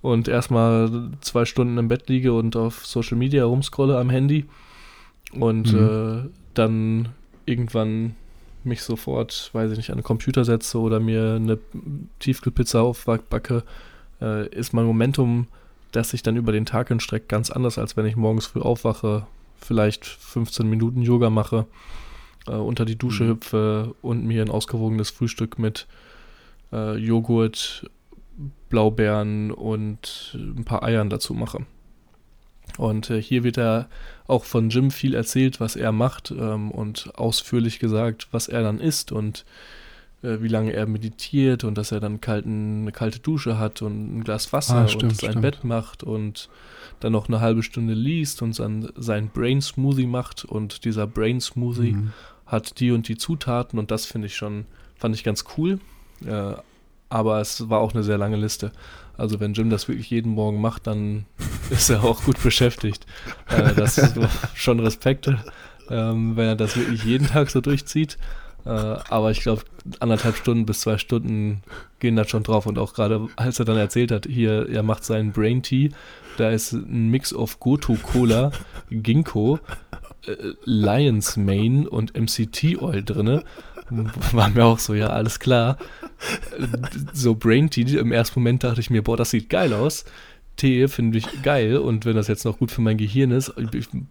und erstmal zwei Stunden im Bett liege und auf Social Media rumscrolle am Handy und mhm. äh, dann irgendwann mich sofort, weiß ich nicht, an den Computer setze oder mir eine Tiefkühlpizza aufbacke, äh, ist mein Momentum das sich dann über den Tag hinstreckt, ganz anders, als wenn ich morgens früh aufwache, vielleicht 15 Minuten Yoga mache, äh, unter die Dusche mhm. hüpfe und mir ein ausgewogenes Frühstück mit äh, Joghurt, Blaubeeren und ein paar Eiern dazu mache. Und äh, hier wird er auch von Jim viel erzählt, was er macht ähm, und ausführlich gesagt, was er dann isst und äh, wie lange er meditiert und dass er dann kalten, eine kalte Dusche hat und ein Glas Wasser ah, stimmt, und sein stimmt. Bett macht und dann noch eine halbe Stunde liest und dann sein Brain Smoothie macht und dieser Brain Smoothie mhm. hat die und die Zutaten und das finde ich schon, fand ich ganz cool. Äh, aber es war auch eine sehr lange Liste. Also wenn Jim das wirklich jeden Morgen macht, dann <laughs> ist er auch gut beschäftigt. Äh, das ist <laughs> schon Respekt, ähm, wenn er das wirklich jeden Tag so durchzieht. Äh, aber ich glaube, anderthalb Stunden bis zwei Stunden gehen da schon drauf. Und auch gerade, als er dann erzählt hat, hier, er macht seinen Brain Tea, da ist ein Mix of Goto Cola, Ginkgo, äh, Lion's Mane und MCT Oil drinne. War mir auch so, ja, alles klar. So Brain Tea, im ersten Moment dachte ich mir, boah, das sieht geil aus. Tee finde ich geil und wenn das jetzt noch gut für mein Gehirn ist,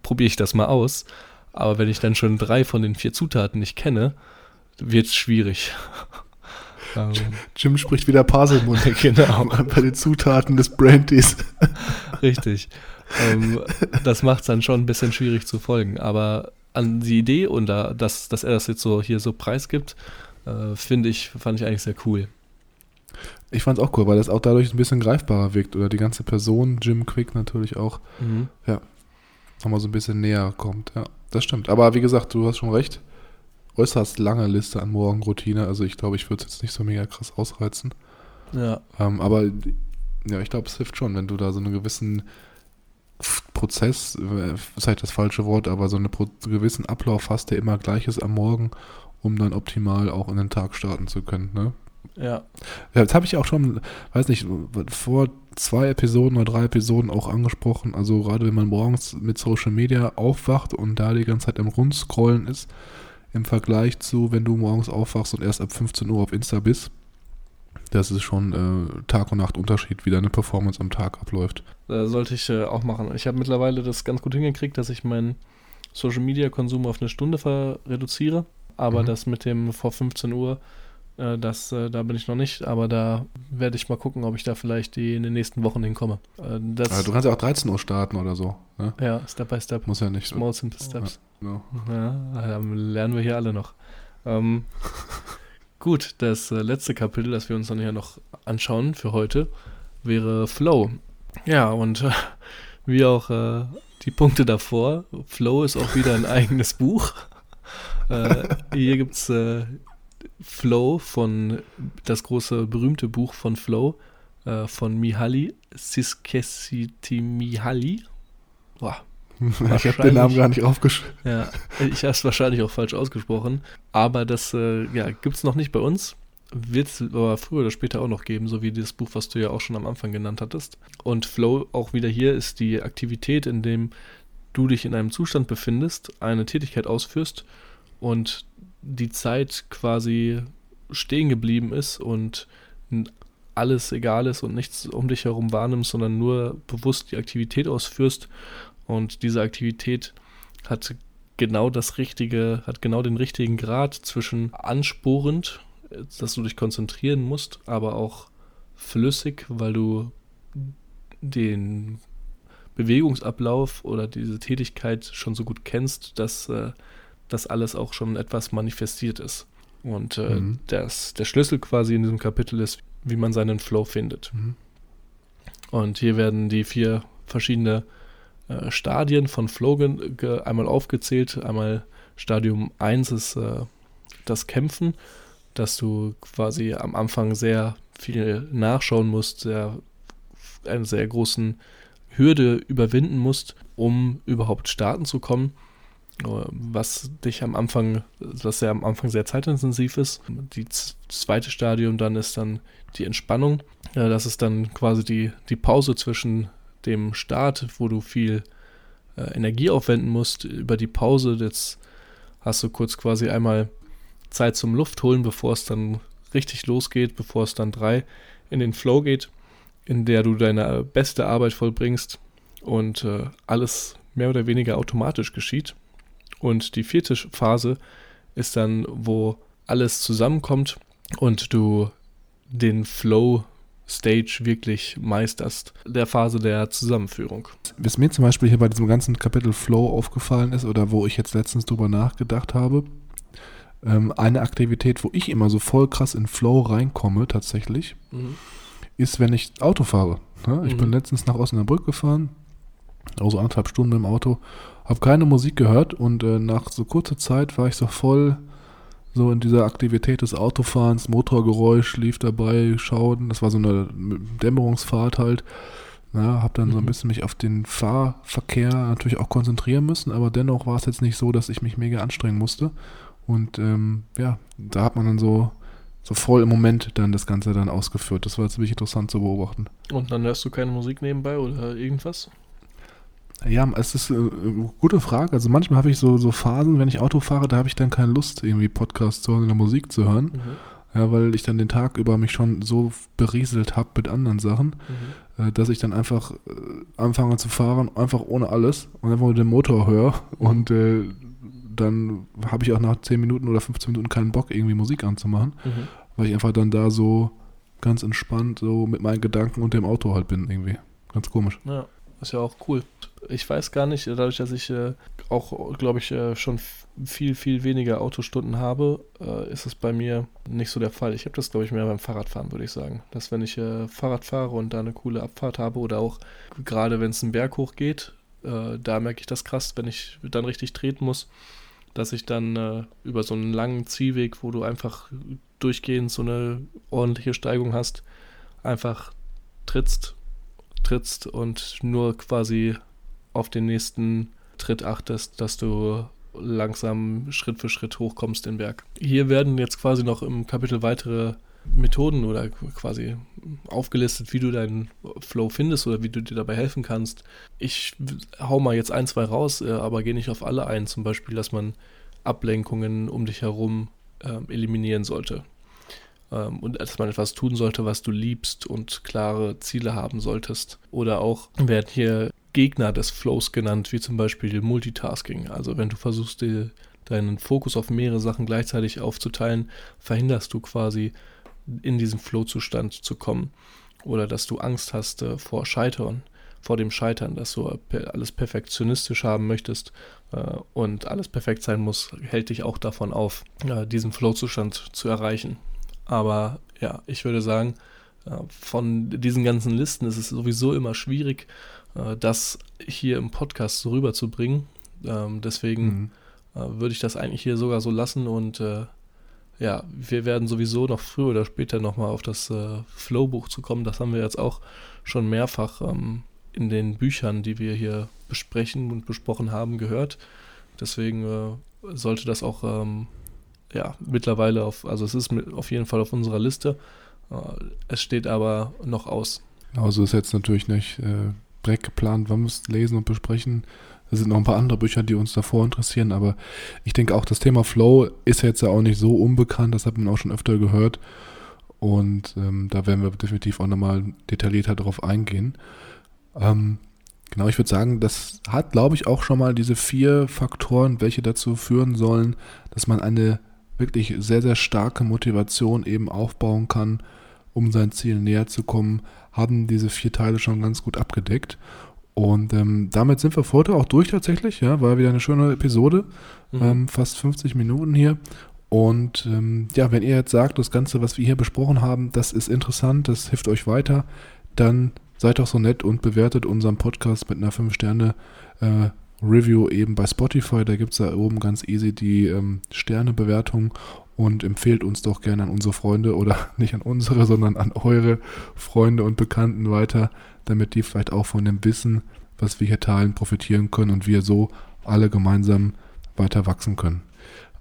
probiere ich das mal aus. Aber wenn ich dann schon drei von den vier Zutaten nicht kenne, wird es schwierig. <laughs> Ähm, Jim spricht wieder Parselmund. <laughs> genau. <laughs> Bei den Zutaten des Brandies. Richtig. Ähm, das macht es dann schon ein bisschen schwierig zu folgen. Aber an die Idee und da, dass, dass er das jetzt so hier so preisgibt, äh, finde ich, fand ich eigentlich sehr cool. Ich fand es auch cool, weil das auch dadurch ein bisschen greifbarer wirkt oder die ganze Person, Jim Quick natürlich auch, mhm. ja, nochmal so ein bisschen näher kommt. Ja, das stimmt. Aber wie gesagt, du hast schon recht äußerst lange Liste an Morgenroutine. Also ich glaube, ich würde es jetzt nicht so mega krass ausreizen. Ja. Ähm, aber ja, ich glaube, es hilft schon, wenn du da so einen gewissen Prozess, äh, ist halt das falsche Wort, aber so einen gewissen Ablauf hast, der immer gleich ist am Morgen, um dann optimal auch in den Tag starten zu können. Ne? Ja. ja. Das habe ich auch schon, weiß nicht, vor zwei Episoden oder drei Episoden auch angesprochen. Also gerade wenn man morgens mit Social Media aufwacht und da die ganze Zeit im Rundscrollen ist, im Vergleich zu, wenn du morgens aufwachst und erst ab 15 Uhr auf Insta bist. Das ist schon äh, Tag und Nacht Unterschied, wie deine Performance am Tag abläuft. Das sollte ich äh, auch machen. Ich habe mittlerweile das ganz gut hingekriegt, dass ich meinen Social Media Konsum auf eine Stunde reduziere. Aber mhm. das mit dem vor 15 Uhr äh, das, äh, da bin ich noch nicht, aber da werde ich mal gucken, ob ich da vielleicht die in den nächsten Wochen hinkomme. Äh, das, also du kannst ja auch 13 Uhr starten oder so. Ne? Ja, Step by Step. Muss ja nicht. Small simple Steps. Ja. Ja, dann lernen wir hier alle noch. Ähm, <laughs> gut, das äh, letzte Kapitel, das wir uns dann ja noch anschauen für heute, wäre Flow. Ja, und äh, wie auch äh, die Punkte davor, Flow ist auch wieder ein eigenes <laughs> Buch. hier gibt es Flow von das große berühmte Buch von Flow äh, von Mihaly Csikszentmihalyi. Boah, ich habe den Namen gar nicht aufgeschrieben. Ja, ich habe es wahrscheinlich auch falsch ausgesprochen. Aber das äh, ja, gibt es noch nicht bei uns. Wird es aber früher oder später auch noch geben, so wie das Buch, was du ja auch schon am Anfang genannt hattest. Und Flow auch wieder hier ist die Aktivität, in dem du dich in einem Zustand befindest, eine Tätigkeit ausführst und die Zeit quasi stehen geblieben ist und alles egal ist und nichts um dich herum wahrnimmst, sondern nur bewusst die Aktivität ausführst. Und diese Aktivität hat genau das richtige, hat genau den richtigen Grad zwischen ansporend, dass du dich konzentrieren musst, aber auch flüssig, weil du den Bewegungsablauf oder diese Tätigkeit schon so gut kennst, dass äh, das alles auch schon etwas manifestiert ist. Und äh, mhm. das, der Schlüssel quasi in diesem Kapitel ist, wie man seinen Flow findet. Mhm. Und hier werden die vier verschiedene äh, Stadien von Flow einmal aufgezählt. Einmal Stadium 1 ist äh, das Kämpfen, dass du quasi am Anfang sehr viel nachschauen musst, sehr, eine sehr großen Hürde überwinden musst, um überhaupt starten zu kommen was dich am Anfang, was ja am Anfang sehr zeitintensiv ist. Die zweite Stadium dann ist dann die Entspannung. Das ist dann quasi die, die Pause zwischen dem Start, wo du viel äh, Energie aufwenden musst. Über die Pause, jetzt hast du kurz quasi einmal Zeit zum Luft holen, bevor es dann richtig losgeht, bevor es dann drei in den Flow geht. in der du deine beste Arbeit vollbringst und äh, alles mehr oder weniger automatisch geschieht. Und die vierte Phase ist dann, wo alles zusammenkommt und du den Flow Stage wirklich meisterst, der Phase der Zusammenführung. Was mir zum Beispiel hier bei diesem ganzen Kapitel Flow aufgefallen ist oder wo ich jetzt letztens drüber nachgedacht habe, ähm, eine Aktivität, wo ich immer so voll krass in Flow reinkomme tatsächlich, mhm. ist, wenn ich Auto fahre. Ne? Ich mhm. bin letztens nach Osnabrück gefahren, also anderthalb Stunden im Auto, habe keine Musik gehört und äh, nach so kurzer Zeit war ich so voll so in dieser Aktivität des Autofahrens, Motorgeräusch lief dabei, Schauen, das war so eine Dämmerungsfahrt halt. Ja, habe dann mhm. so ein mhm. bisschen mich auf den Fahrverkehr natürlich auch konzentrieren müssen, aber dennoch war es jetzt nicht so, dass ich mich mega anstrengen musste. Und ähm, ja, da hat man dann so, so voll im Moment dann das Ganze dann ausgeführt. Das war ziemlich interessant zu beobachten. Und dann hörst du keine Musik nebenbei oder irgendwas? Ja, es ist eine äh, gute Frage. Also manchmal habe ich so, so Phasen, wenn ich Auto fahre, da habe ich dann keine Lust, irgendwie Podcasts zu hören oder Musik zu hören. Mhm. Ja, weil ich dann den Tag über mich schon so berieselt habe mit anderen Sachen, mhm. äh, dass ich dann einfach äh, anfange zu fahren, einfach ohne alles und einfach nur den Motor höre und äh, dann habe ich auch nach 10 Minuten oder 15 Minuten keinen Bock, irgendwie Musik anzumachen, mhm. weil ich einfach dann da so ganz entspannt so mit meinen Gedanken und dem Auto halt bin irgendwie. Ganz komisch. Ja, ist ja auch cool ich weiß gar nicht, dadurch, dass ich äh, auch, glaube ich, äh, schon viel, viel weniger Autostunden habe, äh, ist es bei mir nicht so der Fall. Ich habe das, glaube ich, mehr beim Fahrradfahren, würde ich sagen. Dass wenn ich äh, Fahrrad fahre und da eine coole Abfahrt habe oder auch gerade wenn es einen Berg hoch geht, äh, da merke ich das krass, wenn ich dann richtig treten muss, dass ich dann äh, über so einen langen Ziehweg, wo du einfach durchgehend so eine ordentliche Steigung hast, einfach trittst trittst und nur quasi auf den nächsten Tritt achtest, dass du langsam Schritt für Schritt hochkommst den Berg. Hier werden jetzt quasi noch im Kapitel weitere Methoden oder quasi aufgelistet, wie du deinen Flow findest oder wie du dir dabei helfen kannst. Ich hau mal jetzt ein, zwei raus, äh, aber gehe nicht auf alle ein. Zum Beispiel, dass man Ablenkungen um dich herum äh, eliminieren sollte. Ähm, und dass man etwas tun sollte, was du liebst und klare Ziele haben solltest. Oder auch werden hier Gegner des Flows genannt, wie zum Beispiel Multitasking. Also wenn du versuchst, dir deinen Fokus auf mehrere Sachen gleichzeitig aufzuteilen, verhinderst du quasi in diesen Flow-Zustand zu kommen. Oder dass du Angst hast äh, vor Scheitern, vor dem Scheitern, dass du alles perfektionistisch haben möchtest äh, und alles perfekt sein muss, hält dich auch davon auf, äh, diesen Flow-Zustand zu erreichen. Aber ja, ich würde sagen, äh, von diesen ganzen Listen ist es sowieso immer schwierig, äh, das hier im Podcast so rüberzubringen. Ähm, deswegen mhm. Äh, würde ich das eigentlich hier sogar so lassen und äh, ja, wir werden sowieso noch früher oder später nochmal auf das äh, Flow-Buch zu kommen. Das haben wir jetzt auch schon mehrfach ähm, in den Büchern, die wir hier besprechen und besprochen haben, gehört. Deswegen äh, sollte das auch ähm, ja, mittlerweile auf, also es ist mit, auf jeden Fall auf unserer Liste. Äh, es steht aber noch aus. Also ist jetzt natürlich nicht äh, direkt geplant, wann wir es lesen und besprechen. Es sind noch ein paar andere Bücher, die uns davor interessieren, aber ich denke auch, das Thema Flow ist jetzt ja auch nicht so unbekannt, das hat man auch schon öfter gehört. Und ähm, da werden wir definitiv auch nochmal detaillierter darauf eingehen. Ähm, genau, ich würde sagen, das hat, glaube ich, auch schon mal diese vier Faktoren, welche dazu führen sollen, dass man eine wirklich sehr, sehr starke Motivation eben aufbauen kann, um sein Ziel näher zu kommen, haben diese vier Teile schon ganz gut abgedeckt. Und ähm, damit sind wir für heute auch durch tatsächlich. Ja, war wieder eine schöne Episode. Mhm. Ähm, fast 50 Minuten hier. Und ähm, ja, wenn ihr jetzt sagt, das Ganze, was wir hier besprochen haben, das ist interessant, das hilft euch weiter, dann seid doch so nett und bewertet unseren Podcast mit einer 5-Sterne- äh, Review eben bei Spotify. Da gibt es da oben ganz easy die ähm, Sternebewertung und empfehlt uns doch gerne an unsere Freunde oder <laughs> nicht an unsere, sondern an eure Freunde und Bekannten weiter, damit die vielleicht auch von dem Wissen, was wir hier teilen, profitieren können und wir so alle gemeinsam weiter wachsen können.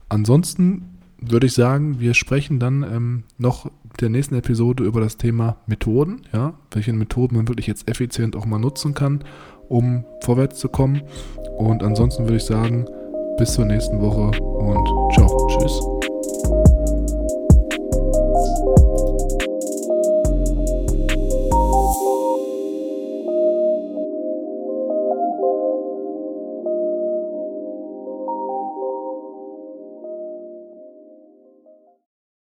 Ansonsten würde ich sagen, wir sprechen dann ähm, noch der nächsten Episode über das Thema Methoden, ja, welche Methoden man wirklich jetzt effizient auch mal nutzen kann, um vorwärts zu kommen. Und ansonsten würde ich sagen, bis zur nächsten Woche und ciao. Tschüss.